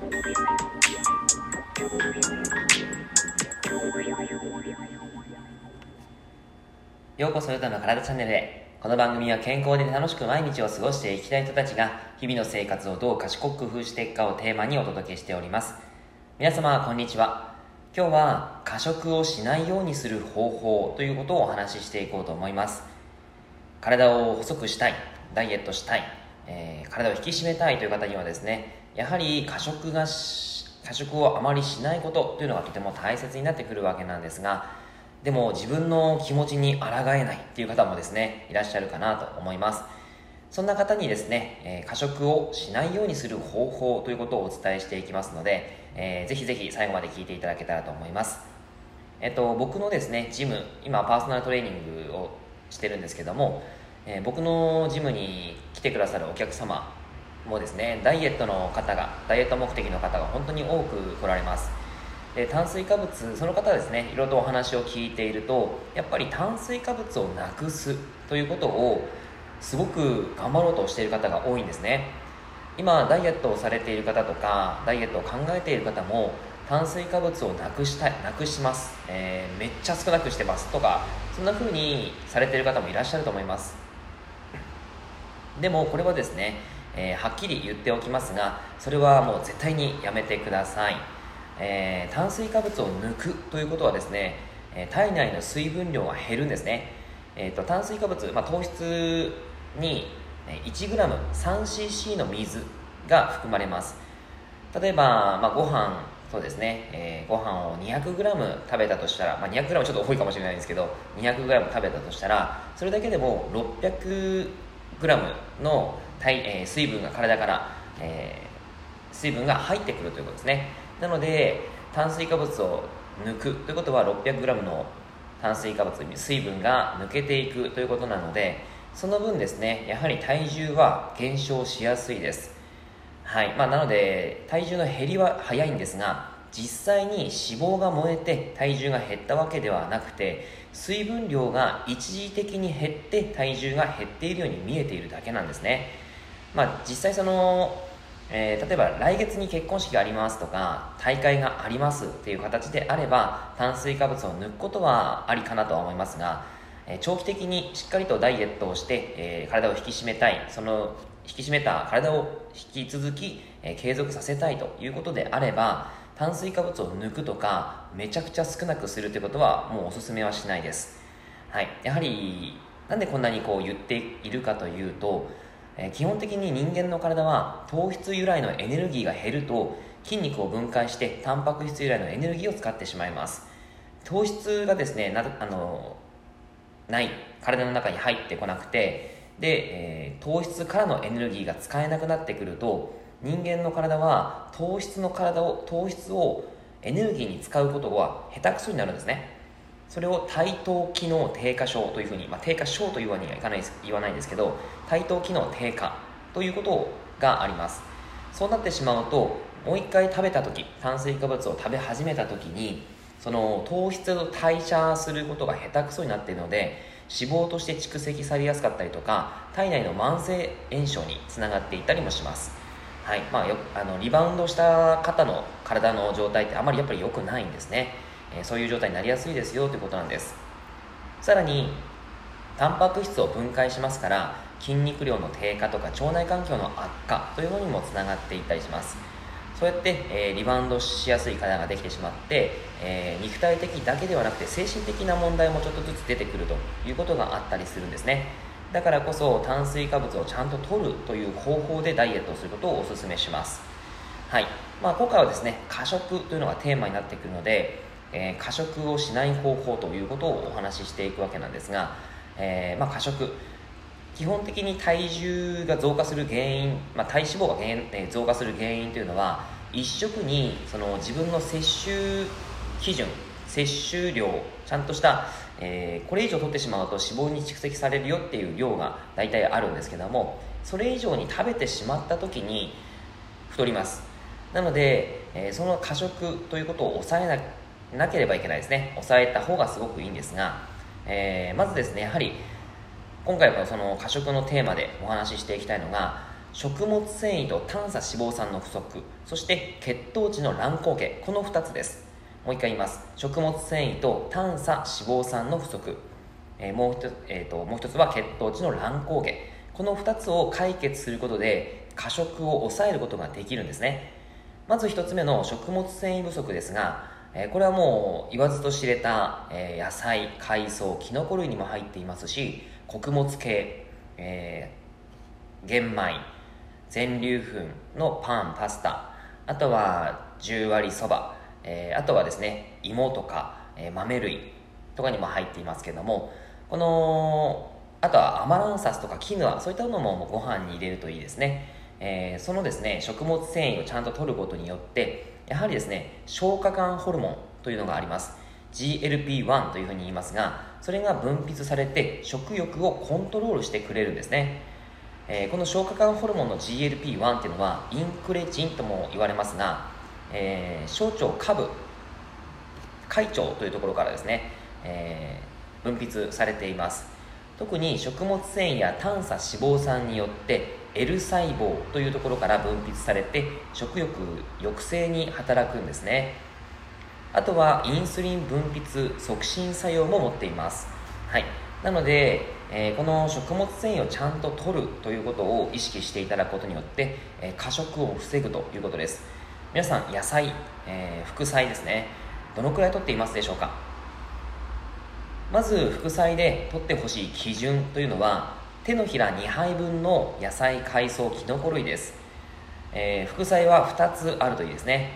ようこそヨタの体チャンネルへ。この番組は健康で楽しく毎日を過ごしていきたい人たちが日々の生活をどう賢く工夫していくかをテーマにお届けしております。皆様こんにちは。今日は過食をしないようにする方法ということをお話ししていこうと思います。体を細くしたいダイエットしたい、えー、体を引き締めたいという方にはですねやはり過食が過食をあまりしないことというのがとても大切になってくるわけなんですがでも自分の気持ちに抗えないっていう方もですねいらっしゃるかなと思います。そんな方にですね、えー、過食をしないようにする方法ということをお伝えしていきますので、えー、ぜひぜひ最後まで聞いていただけたらと思います。えっと僕のですねジム今パーソナルトレーニングをしてるんですけども、えー、僕のジムに来てくださるお客様もですねダイエットの方がダイエット目的の方が本当に多く来られます。で炭水化物その方ですねいろいろとお話を聞いているとやっぱり炭水化物をなくすということをすごく頑張ろうとしている方が多いんですね。今ダイエットをされている方とかダイエットを考えている方も炭水化物をなくしたいなくします、えー、めっちゃ少なくしてますとかそんな風にされている方もいらっしゃると思います。でもこれはですね、えー、はっきり言っておきますがそれはもう絶対にやめてください。えー、炭水化物を抜くということはですね、え体内の水分量が減るんですね、えーと、炭水化物、まあ、糖質に 1g3cc の水が含まれます。例えば、まあ、ご飯そうですね、えー、ご飯を 200g 食べたとしたら、まあ、200g ちょっと多いかもしれないんですけど 200g 食べたとしたらそれだけでも 600g の体、えー、水分が体から、えー、水分が入ってくるということですね。なので炭水化物を抜くということは 600g の炭水化物水分が抜けていくということなのでその分ですねやはり体重は減少しやすいです。はい。まあ、なので体重の減りは早いんですが実際に脂肪が燃えて体重が減ったわけではなくて水分量が一時的に減って体重が減っているように見えているだけなんですね。まあ実際そのえー、例えば来月に結婚式がありますとか大会がありますっていう形であれば炭水化物を抜くことはありかなとは思いますが、えー、長期的にしっかりとダイエットをして、えー、体を引き締めたいその引き締めた体を引き続き、え継続させたいということであれば炭水化物を抜くとかめちゃくちゃ少なくするということはもうおすすめはしないです、はい、やはりなんでこんなにこう言っているかというとえ基本的に人間の体は糖質由来のエネルギーが減ると筋肉を分解してタンパク質由来のエネルギーを使ってしまいます。糖質がですねなあのない体の中に入ってこなくてで、えー、糖質からのエネルギーが使えなくなってくると人間の体は糖質の体を糖質をエネルギーに使うことは下手くそになるんですね。それを対等機能低下症というふうに、まあ、低下症というわけにはいかない言わないんですけど対等機能低下ということがあります。そうなってしまうともう一回食べた時炭水化物を食べ始めた時にその糖質を代謝することが下手くそになっているので脂肪として蓄積されやすかったりとか体内の慢性炎症につながっていったりもします。はいまあ、よあのリバウンドした方の体の状態ってあまりやっぱり良くないんですね。えそういう状態になりやすいですよということなんです。さらにタンパク質を分解しますから筋肉量の低下とか腸内環境の悪化というのにもつながっていったりします。そうやって、えー、リバウンドしやすい体ができてしまって、えー、肉体的だけではなくて精神的な問題もちょっとずつ出てくるということがあったりするんですね。だからこそ炭水化物をちゃんと摂るという方法でダイエットをすることをお勧めします。はい。まあ、今回はですね過食というのがテーマになってくるのでえー、過食をしない方法ということをお話ししていくわけなんですが、えー、まあ、過食基本的に体重が増加する原因、まあ、体脂肪が原、えー、増加する原因というのは一食にその自分の摂取基準摂取量ちゃんとした、えー、これ以上取ってしまうと脂肪に蓄積されるよっていう量が大体あるんですけどもそれ以上に食べてしまった時に太ります。なので、えー、その過食ということを抑えなければいけないですね。抑えた方がすごくいいんですが、えー、まずですねやはり今回はその過食のテーマでお話ししていきたいのが食物繊維と短鎖脂肪酸の不足そして血糖値の乱高下この2つです。もう一回言います。食物繊維と短鎖脂肪酸の不足、えー、もう一つ、えーと、もう一つは血糖値の乱高下。この2つを解決することで過食を抑えることができるんですね。まず1つ目の食物繊維不足ですがえこれはもう言わずと知れた、え野菜海藻きのこ類にも入っていますし穀物系、えー、玄米全粒粉のパンパスタあとは十割そば、えー、あとはですね芋とか、えー、豆類とかにも入っていますけどもこのあとはアマランサスとかキヌアそういったものもご飯に入れるといいですね、えー、そのですね食物繊維をちゃんと摂ることによってやはりですね消化管ホルモンというのがあります。GLP-1 というふうに言いますがそれが分泌されて食欲をコントロールしてくれるんですね、えー、この消化管ホルモンの GLP-1 っていうのはインクレチンとも言われますが、えー、小腸下部会腸というところからですね、えー、分泌されています。特に食物繊維や短鎖脂肪酸によって L 細胞というところから分泌されて食欲抑制に働くんですね。あとはインスリン分泌促進作用も持っています。はい。なので、えー、この食物繊維をちゃんと摂るということを意識していただくことによって、え、過食を防ぐということです。皆さん野菜、えー、副菜ですね。どのくらい摂っていますでしょうか？まず副菜で摂ってほしい基準というのは手のひら2杯分の野菜海藻きのこ類です、えー、副菜は2つあるといいですね。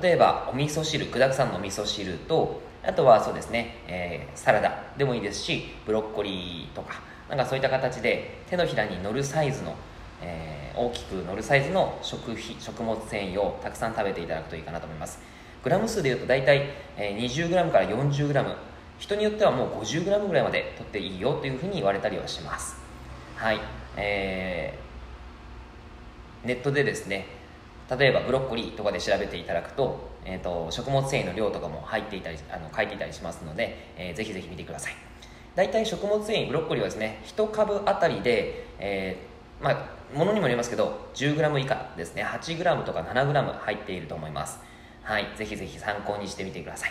例えばお味噌汁具だくさんのお味噌汁とあとはそうですね、えー、サラダでもいいですしブロッコリーとかなんかそういった形で手のひらに乗るサイズの、えー、大きく乗るサイズの食費食物繊維をたくさん食べていただくといいかなと思います。グラム数でいうと大体、え、20g から 40g 人によってはもう 50g ぐらいまで取っていいよというふうに言われたりはします。はい。えー、ネットでですね例えばブロッコリーとかで調べていただくと,、えーと、食物繊維の量とかも入っていたりあの書いていたりしますので、えー、ぜひぜひ見てください。大体食物繊維ブロッコリーはですね1株あたりで、えー、まあものにもよりますけど 10g 以下ですね。8g とか 7g 入っていると思います。はい。ぜひぜひ参考にしてみてください。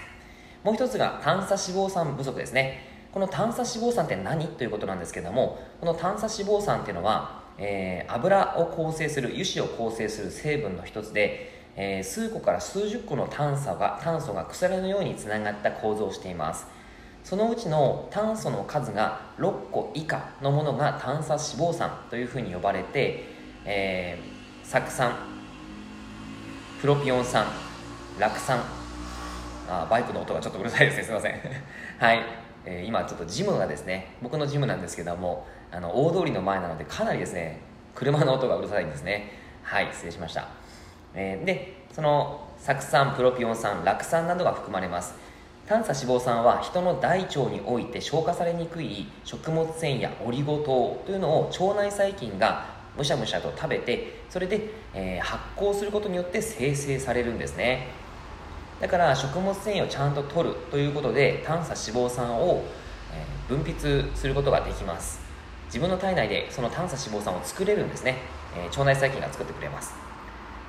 もう一つが短鎖脂肪酸不足ですね。この短鎖脂肪酸って何？ということなんですけどもこの短鎖脂肪酸っていうのはえー、油を構成する油脂を構成する成分の一つで、えー、数個から数十個の炭素が炭素が鎖のようにつながった構造をしています。そのうちの炭素の数が6個以下のものが炭鎖脂肪酸というふうに呼ばれて、えー、酢酸プロピオン酸酪酸あバイクの音がちょっとうるさいですね。すいません。はい、えー、今ちょっとジムがですね僕のジムなんですけどもあの大通りの前なのでかなりですね車の音がうるさいんですね。はい失礼しました、えー、でその酢酸プロピオン酸酪酸などが含まれます。短鎖脂肪酸は人の大腸において消化されにくい食物繊維やオリゴ糖というのを腸内細菌がむしゃむしゃと食べてそれで、えー、発酵することによって生成されるんですね。だから食物繊維をちゃんと取るということで短鎖脂肪酸を、え、分泌することができます。自分の体内でその短鎖脂肪酸を作れるんですね、えー、腸内細菌が作ってくれます。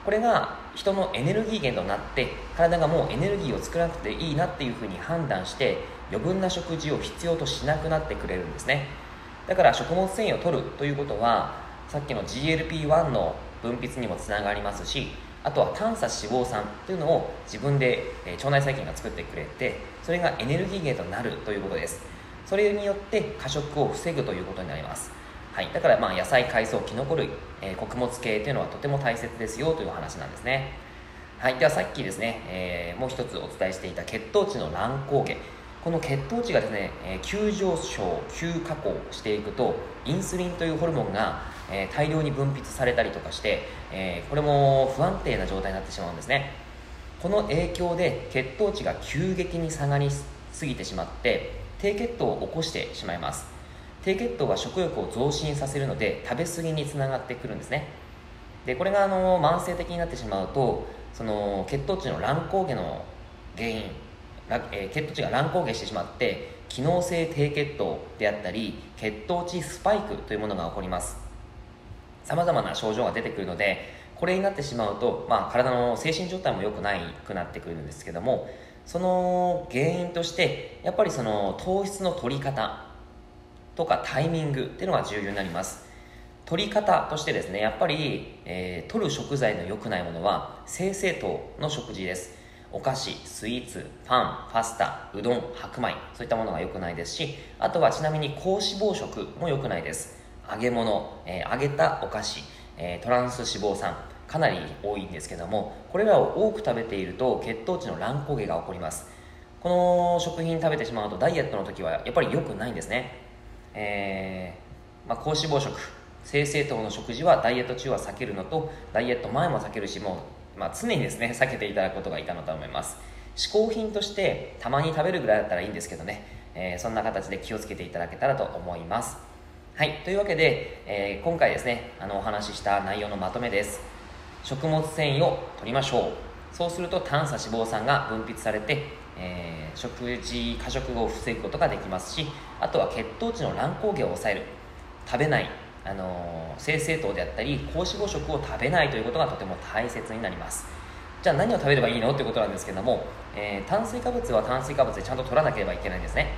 これが人のエネルギー源となって体がもうエネルギーを作らなくていいなっていうふうに判断して余分な食事を必要としなくなってくれるんですね。だから食物繊維を取るということはさっきの GLP-1 の分泌にもつながりますしあとは短鎖脂肪酸というのを自分で腸内細菌が作ってくれてそれがエネルギー源となるということです。それによって過食を防ぐということになります。はい、だからまあ野菜海藻きのこ類、えー、穀物系というのはとても大切ですよという話なんですね。はい、ではさっきですね、えー、もう一つお伝えしていた血糖値の乱高下。この血糖値がですね、えー、急上昇急下降していくとインスリンというホルモンが、え、大量に分泌されたりとかして、え、これも不安定な状態になってしまうんですね。この影響で血糖値が急激に下がりすぎてしまって低血糖を起こしてしまいます。低血糖は食欲を増進させるので食べ過ぎにつながってくるんですね。でこれがあの慢性的になってしまうとその血糖値の乱高下の原因、えー、血糖値が乱高下してしまって機能性低血糖であったり血糖値スパイクというものが起こります。さまざまな症状が出てくるのでこれになってしまうと、まあ、体の精神状態も良くないくなってくるんですけどもその原因としてやっぱりその糖質の取り方とかタイミングっていうのが重要になります。取り方としてですねやっぱり、えー、取る食材の良くないものは精製糖の食事です。お菓子スイーツパンパスタうどん白米そういったものが良くないですしあとはちなみに高脂肪食も良くないです。揚げ物、えー、揚げたお菓子、えー、トランス脂肪酸かなり多いんですけどもこれらを多く食べていると血糖値の乱高下が起こります。この食品食べてしまうとダイエットの時はやっぱり良くないんですね、えー、まあ、高脂肪食。精製糖の食事はダイエット中は避けるのとダイエット前も避けるしもう、まあ、常にですね避けていただくことがいいかなと思います。嗜好品としてたまに食べるぐらいだったらいいんですけどね、えー、そんな形で気をつけていただけたらと思います。はい。というわけで、えー、今回ですねあのお話しした内容のまとめです。食物繊維を取りましょう。そうすると短鎖脂肪酸が分泌されて、えー、食事過食を防ぐことができますしあとは血糖値の乱高下を抑える。食べない。あの精製糖であったり高脂肪食を食べないということがとても大切になります。じゃあ何を食べればいいのってことなんですけども、えー、炭水化物は炭水化物でちゃんと取らなければいけないんですね。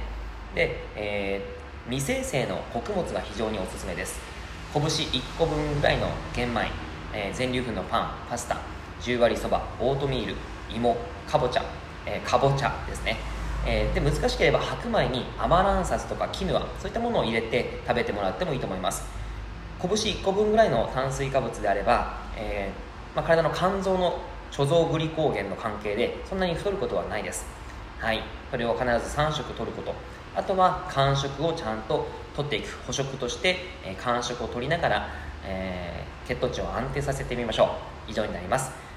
で、えー、未生成の穀物が非常におすすめです。拳1個分ぐらいの玄米、えー、全粒粉のパンパスタ10割そばオートミール芋かぼちゃ、えー、かぼちゃですね。えー、で難しければ白米にアマランサスとかキヌアそういったものを入れて食べてもらってもいいと思います。拳1個分ぐらいの炭水化物であれば、えー、まあ、体の肝臓の貯蔵グリコーゲンの関係でそんなに太ることはないです。はい。それを必ず3食取ること。あとは間食をちゃんと取っていく。補食として、えー、間食を取りながら、え、血糖値を安定させてみましょう。以上になります。